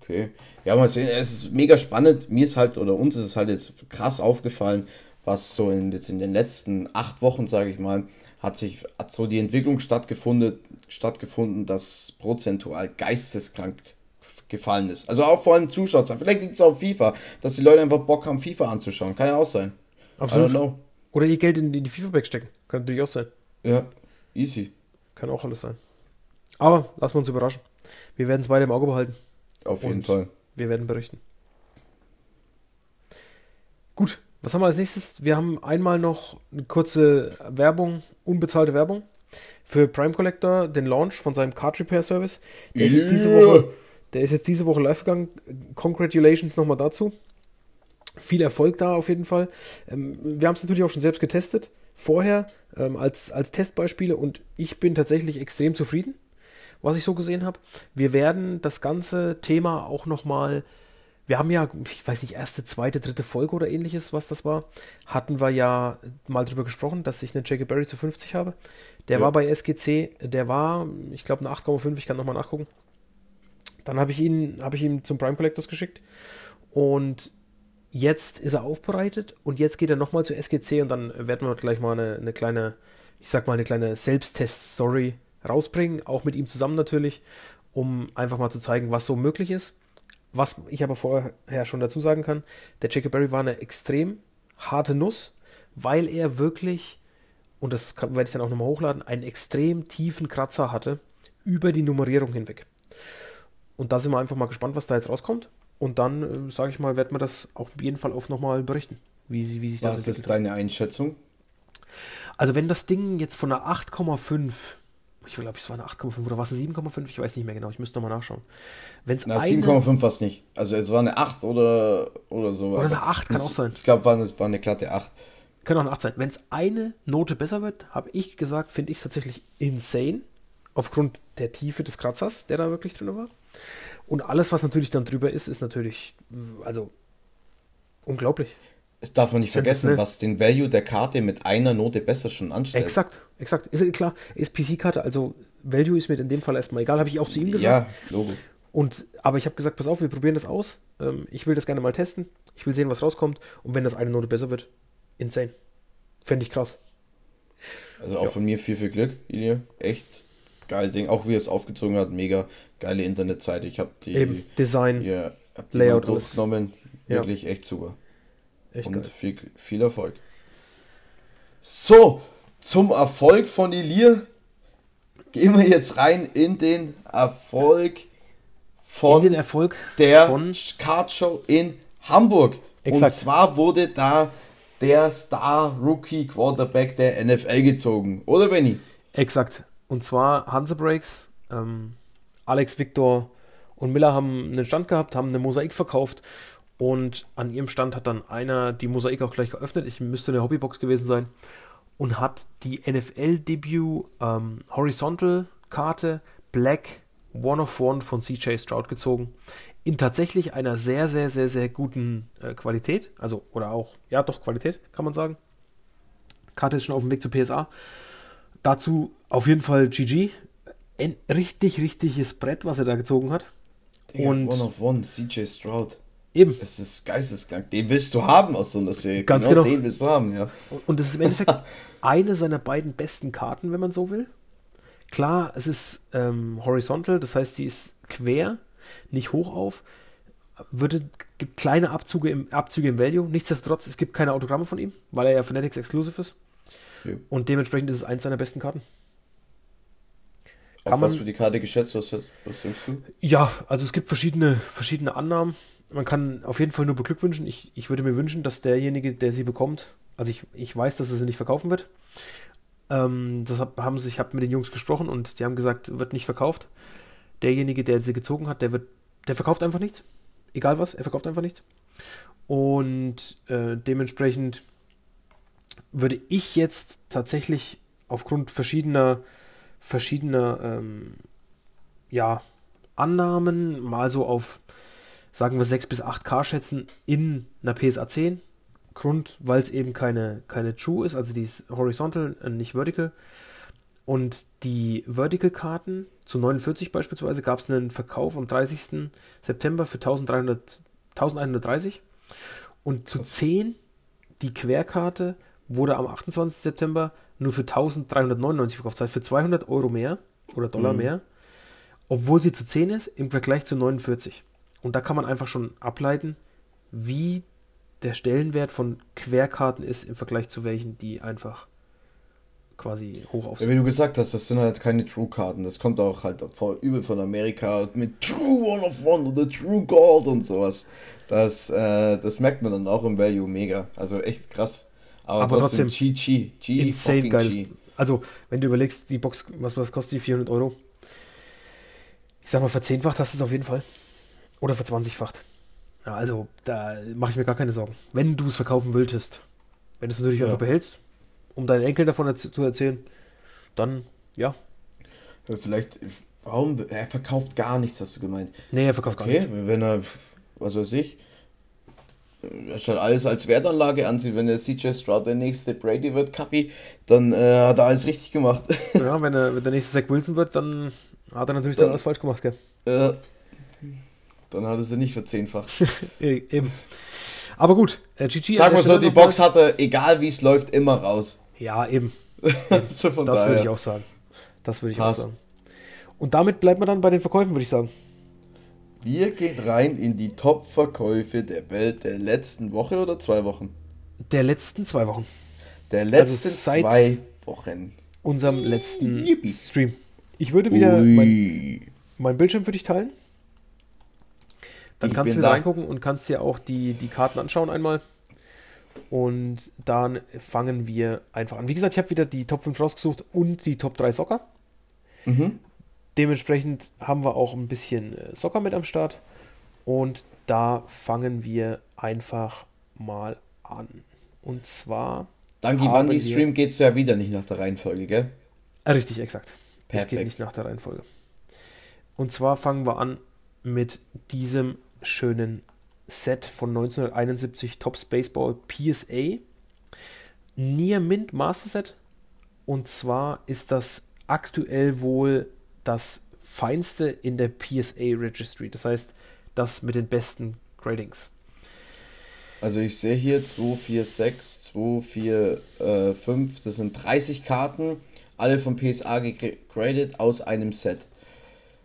Okay. Ja, mal sehen, es ist mega spannend. Mir ist halt, oder uns ist es halt jetzt krass aufgefallen, was so in, jetzt in den letzten acht Wochen, sage ich mal, hat sich hat so die Entwicklung stattgefunden, stattgefunden, dass prozentual geisteskrank gefallen ist. Also auch vor allem Zuschauerzahlen. Vielleicht liegt es auf FIFA, dass die Leute einfach Bock haben, FIFA anzuschauen. Kann ja auch sein. Absolut. Oder ihr Geld in, in die FIFA-Back stecken. Kann natürlich auch sein. Ja, easy. Kann auch alles sein. Aber lassen wir uns überraschen. Wir werden es beide im Auge behalten. Auf jeden Fall. Wir werden berichten. Gut, was haben wir als nächstes? Wir haben einmal noch eine kurze Werbung, unbezahlte Werbung für Prime Collector, den Launch von seinem Card Repair Service. Der, yeah. ist, jetzt diese Woche, der ist jetzt diese Woche live gegangen. Congratulations nochmal dazu. Viel Erfolg da auf jeden Fall. Ähm, wir haben es natürlich auch schon selbst getestet, vorher ähm, als, als Testbeispiele und ich bin tatsächlich extrem zufrieden, was ich so gesehen habe. Wir werden das ganze Thema auch nochmal mal wir haben ja, ich weiß nicht, erste, zweite, dritte Folge oder ähnliches, was das war, hatten wir ja mal drüber gesprochen, dass ich einen Jackie Berry zu 50 habe. Der ja. war bei SGC, der war, ich glaube, eine 8,5, ich kann nochmal nachgucken. Dann habe ich ihn, habe ich ihn zum Prime Collectors geschickt und jetzt ist er aufbereitet und jetzt geht er nochmal zur SGC und dann werden wir gleich mal eine, eine kleine, ich sag mal, eine kleine Selbsttest-Story rausbringen, auch mit ihm zusammen natürlich, um einfach mal zu zeigen, was so möglich ist. Was ich aber vorher schon dazu sagen kann, der Jacob Berry war eine extrem harte Nuss, weil er wirklich, und das werde ich dann auch nochmal hochladen, einen extrem tiefen Kratzer hatte über die Nummerierung hinweg. Und da sind wir einfach mal gespannt, was da jetzt rauskommt. Und dann, äh, sage ich mal, werden wir das auf jeden Fall auch nochmal berichten, wie, wie sich das Was ist deine Einschätzung? Also wenn das Ding jetzt von einer 8,5 ich glaube, es war eine 8,5 oder war es eine 7,5? Ich weiß nicht mehr genau, ich müsste nochmal nachschauen. Wenn's Na, 7,5 war es nicht. Also es war eine 8 oder, oder so. Oder eine 8 kann auch sein. Ich glaube, war, war eine glatte 8. Kann auch eine 8 sein. Wenn es eine Note besser wird, habe ich gesagt, finde ich es tatsächlich insane. Aufgrund der Tiefe des Kratzers, der da wirklich drin war. Und alles, was natürlich dann drüber ist, ist natürlich, also unglaublich. Es darf man nicht vergessen, ne? was den Value der Karte mit einer Note besser schon anstellt. Exakt, exakt. Ist klar, ist PC-Karte, also Value ist mir in dem Fall erstmal egal, habe ich auch zu ihm gesagt. Ja, Logo. Und, aber ich habe gesagt, pass auf, wir probieren das aus. Ähm, ich will das gerne mal testen. Ich will sehen, was rauskommt. Und wenn das eine Note besser wird, insane. Fände ich krass. Also auch ja. von mir viel, viel Glück, Ilya. Echt geil Ding. Auch wie er es aufgezogen hat, mega geile Internetseite. Ich habe die Eben, Design, ja, hab die Layout genommen. Wirklich ja. echt super. Echt und viel, viel Erfolg. So, zum Erfolg von Elir gehen wir jetzt rein in den Erfolg von in den Erfolg der von Card Show in Hamburg. Exakt. Und zwar wurde da der Star Rookie Quarterback der NFL gezogen, oder Benny? Exakt. Und zwar Hanse Breaks, ähm, Alex Victor und Miller haben einen Stand gehabt, haben eine Mosaik verkauft und an ihrem Stand hat dann einer die Mosaik auch gleich geöffnet. Ich müsste eine Hobbybox gewesen sein. Und hat die NFL-Debut ähm, Horizontal-Karte Black One of One von CJ Stroud gezogen. In tatsächlich einer sehr, sehr, sehr, sehr guten äh, Qualität. Also, oder auch, ja, doch, Qualität, kann man sagen. Karte ist schon auf dem Weg zu PSA. Dazu auf jeden Fall GG. Ein richtig, richtiges Brett, was er da gezogen hat. Digga, und One of One, CJ Stroud. Eben. Das ist geisteskrank. Den willst du haben aus so einer Serie. Ganz genau. genau. Den willst du haben, ja. Und das ist im Endeffekt eine seiner beiden besten Karten, wenn man so will. Klar, es ist ähm, horizontal, das heißt, sie ist quer, nicht hoch auf. Würde, gibt kleine Abzüge im, Abzüge im Value. Nichtsdestotrotz, es gibt keine Autogramme von ihm, weil er ja Fanatics Exclusive ist. Ja. Und dementsprechend ist es eins seiner besten Karten. Kann Auf was für die Karte geschätzt? Was, was denkst du? Ja, also es gibt verschiedene, verschiedene Annahmen man kann auf jeden Fall nur beglückwünschen. Ich, ich würde mir wünschen, dass derjenige, der sie bekommt, also ich, ich weiß, dass er sie nicht verkaufen wird. Ähm, deshalb haben sie, ich habe mit den Jungs gesprochen und die haben gesagt, wird nicht verkauft. Derjenige, der sie gezogen hat, der wird, der verkauft einfach nichts. Egal was, er verkauft einfach nichts. Und äh, dementsprechend würde ich jetzt tatsächlich aufgrund verschiedener, verschiedener ähm, ja, Annahmen mal so auf sagen wir 6 bis 8K schätzen in einer PSA 10. Grund, weil es eben keine, keine True ist, also die ist horizontal, nicht vertical. Und die Vertical-Karten zu 49 beispielsweise gab es einen Verkauf am 30. September für 1300, 1130. Und zu 10 die Querkarte wurde am 28. September nur für 1399 verkauft, das heißt für 200 Euro mehr oder Dollar mhm. mehr, obwohl sie zu 10 ist im Vergleich zu 49. Und da kann man einfach schon ableiten, wie der Stellenwert von Querkarten ist im Vergleich zu welchen, die einfach quasi hoch auf ja, Wie du gesagt hast, das sind halt keine True-Karten. Das kommt auch halt voll übel von Amerika mit True One of One oder True Gold und sowas. Das, äh, das merkt man dann auch im Value mega. Also echt krass. Aber, Aber trotzdem, G, G, G, insane geil. G. Also, wenn du überlegst, die Box, was, was kostet die? 400 Euro? Ich sag mal, verzehnfacht hast du es auf jeden Fall. Oder verzwanzigfacht. Ja, also, da mache ich mir gar keine Sorgen. Wenn du es verkaufen willst, wenn du es natürlich ja. einfach behältst, um deinen Enkeln davon erz zu erzählen, dann ja. Vielleicht, warum? Er verkauft gar nichts, hast du gemeint. Nee, er verkauft okay, gar nichts. Wenn er, was weiß ich, schaut alles als Wertanlage ansieht, wenn der CJ Stroud der nächste Brady wird, Kapi, dann äh, hat er alles richtig gemacht. Ja, wenn er wenn der nächste Zach Wilson wird, dann hat er natürlich dann, alles falsch gemacht, gell? Äh, dann hat er sie nicht verzehnfacht. Eben. Aber gut, äh, GG. Sag mal so, die Box hat er, egal wie es läuft, immer raus. Ja, eben. so das würde ich auch sagen. Das würde ich Passt. auch sagen. Und damit bleibt man dann bei den Verkäufen, würde ich sagen. Wir gehen rein in die Top-Verkäufe der Welt der letzten Woche oder zwei Wochen? Der letzten zwei Wochen. Der also letzten also zwei Wochen. Unserem letzten Yippie. Stream. Ich würde wieder mein, mein, Bildschirm für dich teilen. Dann ich kannst du wieder da. reingucken und kannst dir auch die, die Karten anschauen einmal. Und dann fangen wir einfach an. Wie gesagt, ich habe wieder die Top 5 rausgesucht und die Top 3 Soccer. Mhm. Dementsprechend haben wir auch ein bisschen äh, Soccer mit am Start. Und da fangen wir einfach mal an. Und zwar. Danke, wann die Stream geht es ja wieder nicht nach der Reihenfolge, gell? Richtig, exakt. Perfekt. Es geht nicht nach der Reihenfolge. Und zwar fangen wir an mit diesem schönen Set von 1971 Tops Baseball PSA Near Mint Master Set. Und zwar ist das aktuell wohl das feinste in der PSA Registry. Das heißt, das mit den besten Gradings. Also ich sehe hier 2, 4, 6, 2, 4, äh, 5, das sind 30 Karten, alle vom PSA gegradet aus einem Set.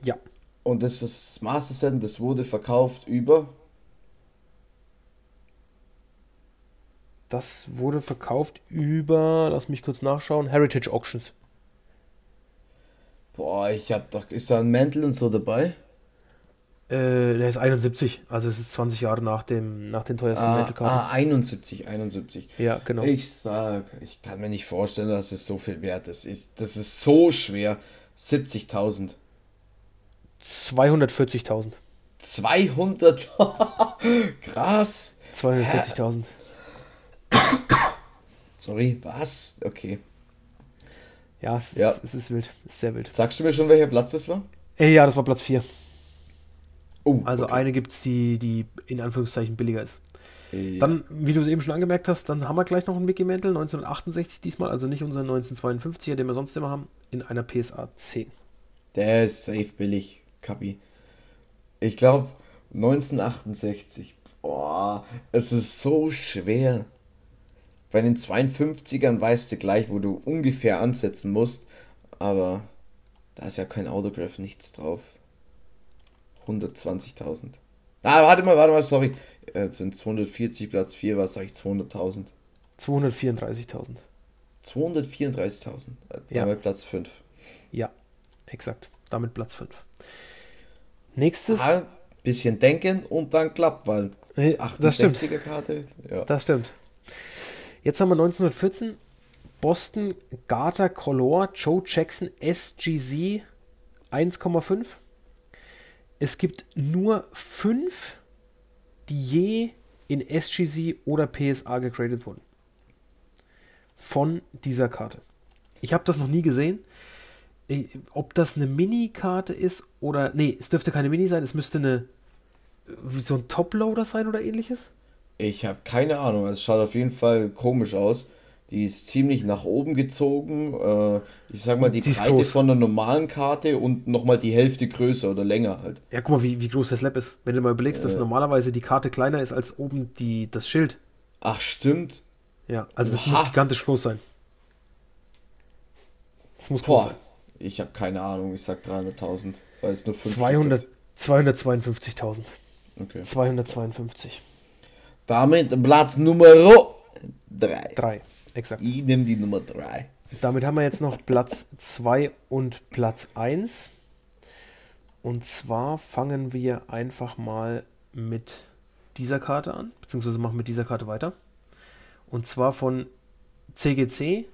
Ja. Und das ist das Master Set, das wurde verkauft über. Das wurde verkauft über, lass mich kurz nachschauen, Heritage Auctions. Boah, ich hab doch, ist da ein Mantel und so dabei? Äh, der ist 71, also es ist 20 Jahre nach dem nach den teuersten ah, Metal-Karten. Ah, 71, 71. Ja, genau. Ich sag, ich kann mir nicht vorstellen, dass es so viel wert ist. Ich, das ist so schwer. 70.000. 240.000. 200? Krass. 240.000. Sorry, was? Okay. Ja, es, ja. Ist, es ist wild. Es ist sehr wild. Sagst du mir schon, welcher Platz das war? Äh, ja, das war Platz 4. Oh, also okay. eine gibt es, die, die in Anführungszeichen billiger ist. Ja. Dann, wie du es eben schon angemerkt hast, dann haben wir gleich noch einen Mickey Mantle, 1968 diesmal, also nicht unseren 1952er, den wir sonst immer haben, in einer PSA 10. Der ist safe billig, Kapi. Ich glaube, 1968. Boah, es ist so schwer. Bei den 52ern weißt du gleich, wo du ungefähr ansetzen musst, aber da ist ja kein Autograph, nichts drauf. 120.000. Ah, warte mal, warte mal, sorry. Äh, sind 240 Platz 4, was sage ich, 200.000? 234.000. 234.000. Ja. Damit Platz 5. Ja, exakt. Damit Platz 5. Nächstes. Ah, bisschen denken und dann klappt, weil 68er Karte. Ja. Das stimmt. Jetzt haben wir 1914 Boston Garter Color Joe Jackson SGZ 1,5 es gibt nur fünf, die je in SGC oder PSA gegradet wurden. Von dieser Karte. Ich habe das noch nie gesehen. Äh, ob das eine Mini-Karte ist oder. Nee, es dürfte keine Mini sein, es müsste eine. so ein Top-Loader sein oder ähnliches? Ich habe keine Ahnung. Es schaut auf jeden Fall komisch aus. Die ist ziemlich nach oben gezogen. Äh, ich sag mal, die, die Breite von der normalen Karte und nochmal die Hälfte größer oder länger halt. Ja, guck mal, wie, wie groß der Slab ist. Wenn du mal überlegst, äh, dass normalerweise die Karte kleiner ist als oben die, das Schild. Ach, stimmt. Ja, also das Oha. muss gigantisch groß sein. Das muss groß sein. Ich habe keine Ahnung, ich sag 300.000, weil es nur 200, 252.000. Okay. 252. Damit Platz Nummer 3. 3. Exakt. Ich nehme die Nummer 3. Damit haben wir jetzt noch Platz 2 und Platz 1. Und zwar fangen wir einfach mal mit dieser Karte an, beziehungsweise machen mit dieser Karte weiter. Und zwar von CGC,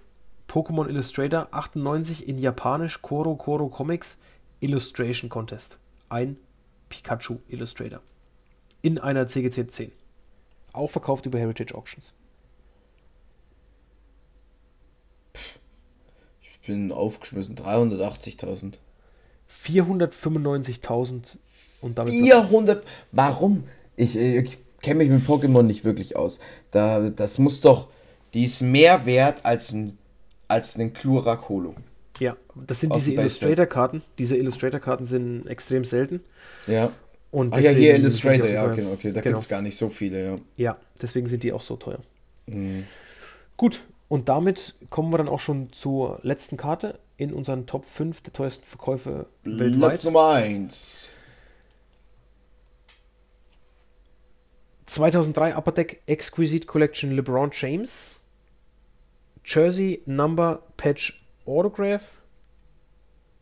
Pokémon Illustrator 98 in Japanisch Koro Koro Comics Illustration Contest. Ein Pikachu Illustrator. In einer CGC 10. Auch verkauft über Heritage Auctions. bin aufgeschmissen. 380.000. 495.000 und damit. 400? Warum? Ich, ich kenne mich mit Pokémon nicht wirklich aus. Da, das muss doch. Die ist mehr wert als ein, als ein Klurak Holo. Ja, das sind diese Illustrator-Karten. Diese Illustrator-Karten sind extrem selten. Ja. Und Ah ja, hier Illustrator, ja, okay, okay. Da Genau. gibt es gar nicht so viele, ja. Ja, deswegen sind die auch so teuer. Mhm. Gut, und damit kommen wir dann auch schon zur letzten Karte in unseren Top 5 der teuersten Verkäufe Platz weltweit. Nummer 1. 2003 Upper Deck Exquisite Collection LeBron James. Jersey Number Patch Autograph.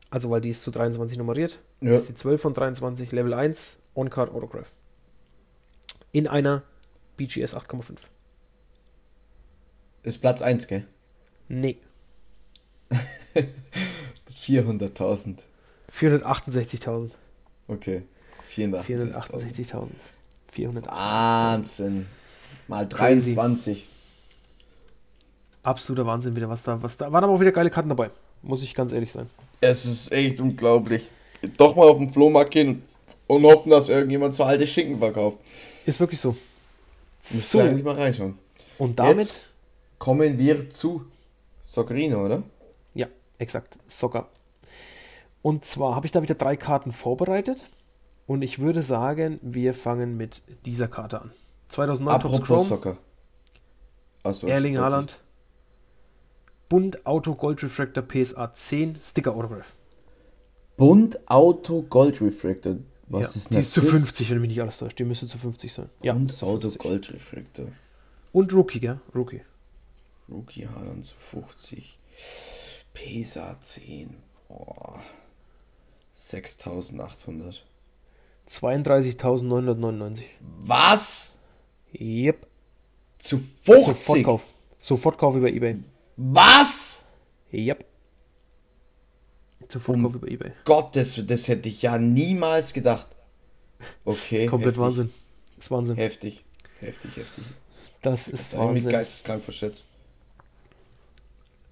Also, weil die ist zu 23 nummeriert. Ja. ist die 12 von 23, Level 1, On-Card Autograph. In einer BGS 8,5. Ist Platz 1, gell? Nee, 400.000. 468.000. Okay. 468.000. 468.000. 400. Wahnsinn. Mal Crazy. 23. Absoluter Wahnsinn wieder, was da, was da. Waren aber auch wieder geile Karten dabei. Muss ich ganz ehrlich sein. Es ist echt unglaublich. Doch mal auf den Flohmarkt gehen und hoffen, dass irgendjemand so alte Schinken verkauft. Ist wirklich so. Müsst So, eigentlich mal reinschauen. und damit. Jetzt kommen wir zu Soccerino, oder? Ja, exakt. Soccer. Und zwar habe ich da wieder drei Karten vorbereitet. Und ich würde sagen, wir fangen mit dieser Karte an. 2009 Topps Apropos Chrome, Soccer. Achso, Erling. Haaland. Bund Auto Gold Refractor PSA 10 Sticker Autograph. Bund Auto Gold Refractor. Was ja, ist die ist zu das? 50, wenn mich nicht alles täuscht. Die müsste zu 50 sein. Ja, Bund ist zu Auto 50. Gold Refractor. Und Rookie, gell? Rookie. Rookie Haaland zu 50. PESA 10. Boah. 6800. 32.999. Was? Yep. Zu 50? Sofortkauf. Sofortkauf über Ebay. Was? Yep. Sofortkauf über Ebay. Gott, das, das hätte ich ja niemals gedacht. Okay. Komplett heftig. Wahnsinn. Das ist Wahnsinn. Heftig. Heftig, heftig. Das ist Irgendwie Wahnsinn. geisteskrank verschätzt.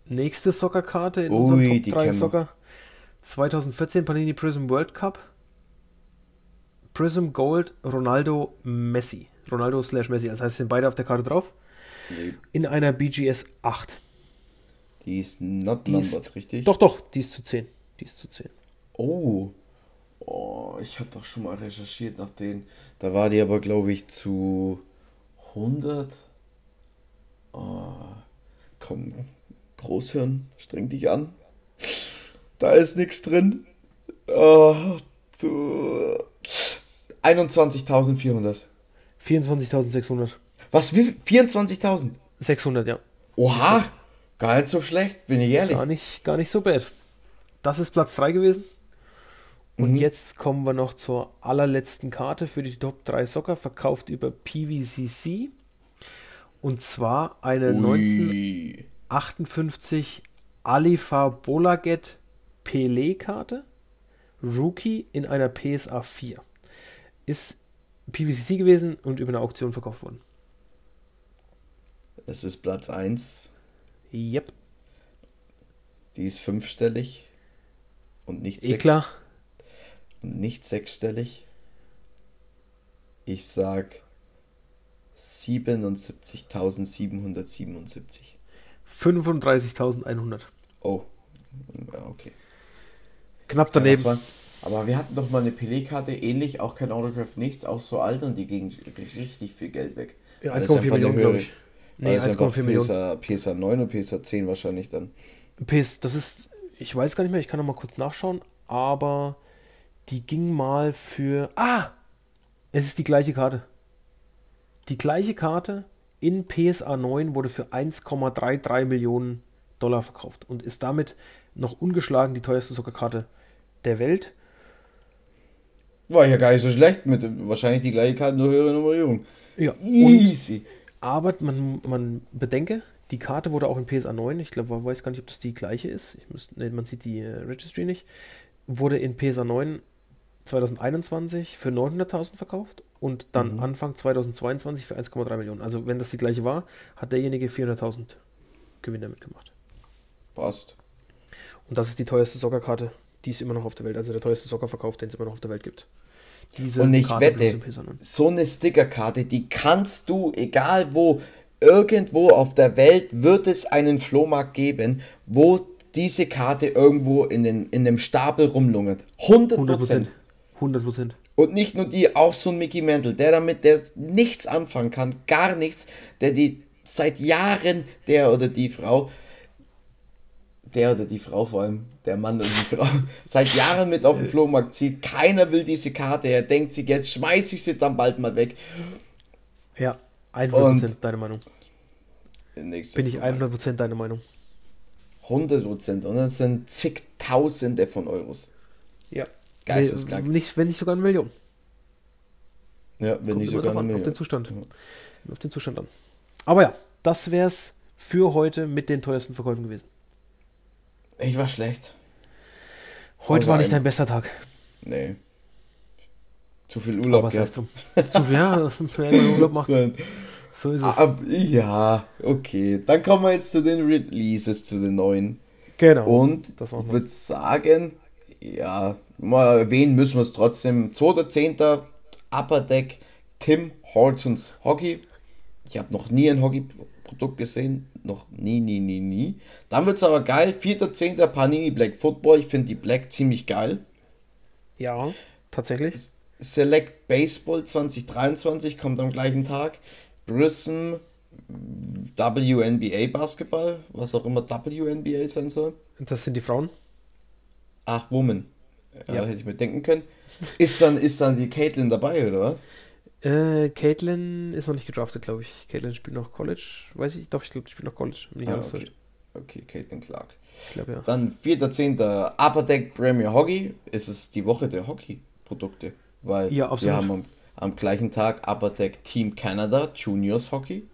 Nächste Soccerkarte in Ui, unserem Top 3 kennen wir. Soccer. 2014 Panini Prism World Cup. Prism Gold Ronaldo Messi. Ronaldo slash Messi. Das heißt, sind beide auf der Karte drauf. Nee, In einer BGS 8. die ist not Die ist- numbered, richtig? Doch, doch, die ist zu 10. Die ist zu 10. Oh. Oh, ich habe doch schon mal recherchiert nach denen. Da war die aber, glaube ich, zu 100. Oh, komm, Großhirn, streng dich an. Da ist nichts drin. Oh, zu 21.400. 24.600. Was, wie? 24.000? 600, ja. Oha, gar nicht so schlecht, bin ich ehrlich. Gar nicht, gar nicht so bad. Das ist Platz 3 gewesen. Und Mhm. jetzt kommen wir noch zur allerletzten Karte für die Top 3 Soccer, verkauft über PVCC. Und zwar eine Ui. 1958 Alifa Bolaget Pelé-Karte. Rookie in einer PSA 4. Ist PVCC gewesen und über eine Auktion verkauft worden. Es ist Platz 1. Yep. Die ist fünfstellig. Und nicht, Eh sechs, klar. und nicht sechsstellig. Ich sag 77.777. 35.100. Oh. Ja, okay. Knapp Ja, daneben. war- aber wir hatten doch mal eine Pelé-Karte, ähnlich, auch kein Autograph, nichts, auch so alt und die ging richtig viel Geld weg. Ja, Weil das 1,4 einfach eine Millionen, glaube ich. Nee, das einfach 1,4 Millionen. PSA, PSA 9 und PSA 10 wahrscheinlich dann. PS, das ist, ich weiß gar nicht mehr, ich kann noch mal kurz nachschauen, aber die ging mal für, ah, es ist die gleiche Karte. Die gleiche Karte in PSA 9 wurde für 1,33 Millionen Dollar verkauft und ist damit noch ungeschlagen die teuerste Soccerkarte der Welt. War ja gar nicht so schlecht, mit wahrscheinlich die gleiche Karte, nur höhere Nummerierung. Ja, und, Easy. aber man, man bedenke, die Karte wurde auch in PSA 9, ich glaube, man weiß gar nicht, ob das die gleiche ist. Ich muss, nee, man sieht die äh, Registry nicht. Wurde in PSA 9 2021 für 900.000 verkauft und dann Mhm. Anfang 2022 für 1,3 Millionen. Also wenn das die gleiche war, hat derjenige 400.000 Gewinn damit gemacht. Passt. Und das ist die teuerste Soccerkarte, die es immer noch auf der Welt, also der teuerste Soccerverkauf, den es immer noch auf der Welt gibt. Diese Und ich Karte wette, bloß in PSA 9. so eine Stickerkarte, die kannst du, egal wo, irgendwo auf der Welt wird es einen Flohmarkt geben, wo diese Karte irgendwo in, den, in dem Stapel rumlungert. 100 100%. Prozent. 100%. Und nicht nur die, auch so ein Mickey Mantle, der damit der nichts anfangen kann, gar nichts, der die seit Jahren, der oder die Frau, der oder die Frau vor allem, der Mann oder die Frau, seit Jahren mit auf den Flohmarkt zieht. Keiner will diese Karte. Er denkt sich, jetzt schmeiße ich sie dann bald mal weg. Ja, 100% Und deine Meinung. Bin ich Flohmarkt. 100% deine Meinung. 100% und das sind zigtausende von Euros. Ja. Geisteskrank. Nicht, wenn nicht sogar eine Million. Ja, wenn Kommt nicht sogar eine Million. Auf den Zustand. Ja. Auf den Zustand an. Aber ja, das wäre es für heute mit den teuersten Verkäufen gewesen. Ich war schlecht. Heute war nicht dein bester Tag. Nee. Zu viel Urlaub. Aber was du? Zu viel, ja, wenn man Urlaub macht. So ist es. Ab, ja, okay. Dann kommen wir jetzt zu den Releases, zu den neuen. Genau. Und ich würde sagen, ja, mal erwähnen müssen wir es trotzdem. 2.10. Upper Deck Tim Hortons Hockey. Ich habe noch nie ein Hockey-Produkt gesehen. Noch nie, nie, nie, nie. Dann wird es aber geil. 4.10. Panini Black Football. Ich finde die Black ziemlich geil. Ja, tatsächlich. Select Baseball 2023 kommt am gleichen Tag. Prism WNBA Basketball, was auch immer WNBA sein soll. Das sind die Frauen? Ach, Woman. Ja, ja. hätte ich mir denken können. Ist dann, ist dann die Caitlin dabei, oder was? Äh, Caitlin ist noch nicht gedraftet, glaube ich. Caitlin spielt noch College, weiß ich. Doch, ich glaube, die spielt noch College. Ah, okay. okay, Caitlin Clark. Ich glaube, ja. Dann 4.10. Upper Deck Premier Hockey. Ist es die Woche der Hockey-Produkte? Weil ja, wir haben am, am gleichen Tag Upper Deck Team Canada Juniors Hockey.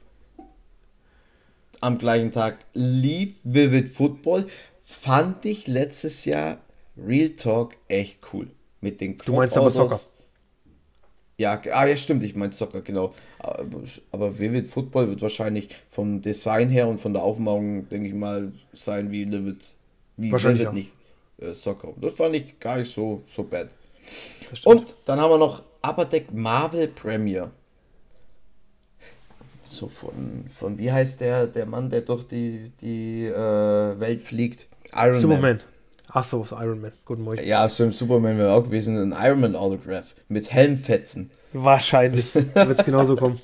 Am gleichen Tag Leaf Vivid Football. Fand ich letztes Jahr Real Talk echt cool. Mit den Du meinst aber Soccer. Ja, ah, ja, stimmt, ich meine Soccer, genau. Aber, aber Vivid Football wird wahrscheinlich vom Design her und von der Aufmachung, denke ich mal, sein wie Vivid, wie wahrscheinlich Vivid nicht äh, Soccer. Das fand ich gar nicht so, so bad. Und dann haben wir noch Upper Deck Marvel Premier. So von, von wie heißt der, der Mann, der durch die, die äh, Welt fliegt? Iron Superman. Man. Ach so, ist Iron Man. Guten Morgen. Ja, so im Superman wäre auch gewesen, ein Iron Man Autograph mit Helmfetzen. Wahrscheinlich wird es genauso kommen.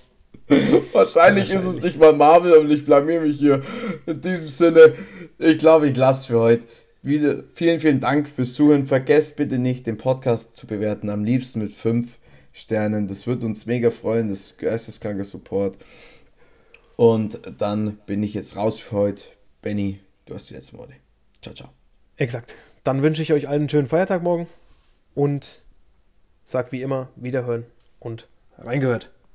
Wahrscheinlich, Wahrscheinlich, ist es nicht mal Marvel und ich blamier mich hier. In diesem Sinne, ich glaube, ich lasse für heute. Wieder vielen, vielen Dank fürs Zuhören. Vergesst bitte nicht, den Podcast zu bewerten. Am liebsten mit 5 Sternen. Das wird uns mega freuen. Das ist geisteskranker Support. Und dann bin ich jetzt raus für heute. Benny, du hast die letzten Worte. Ciao, ciao. Exakt. Dann wünsche ich euch allen einen schönen Feiertag morgen und sag wie immer, wiederhören und reingehört.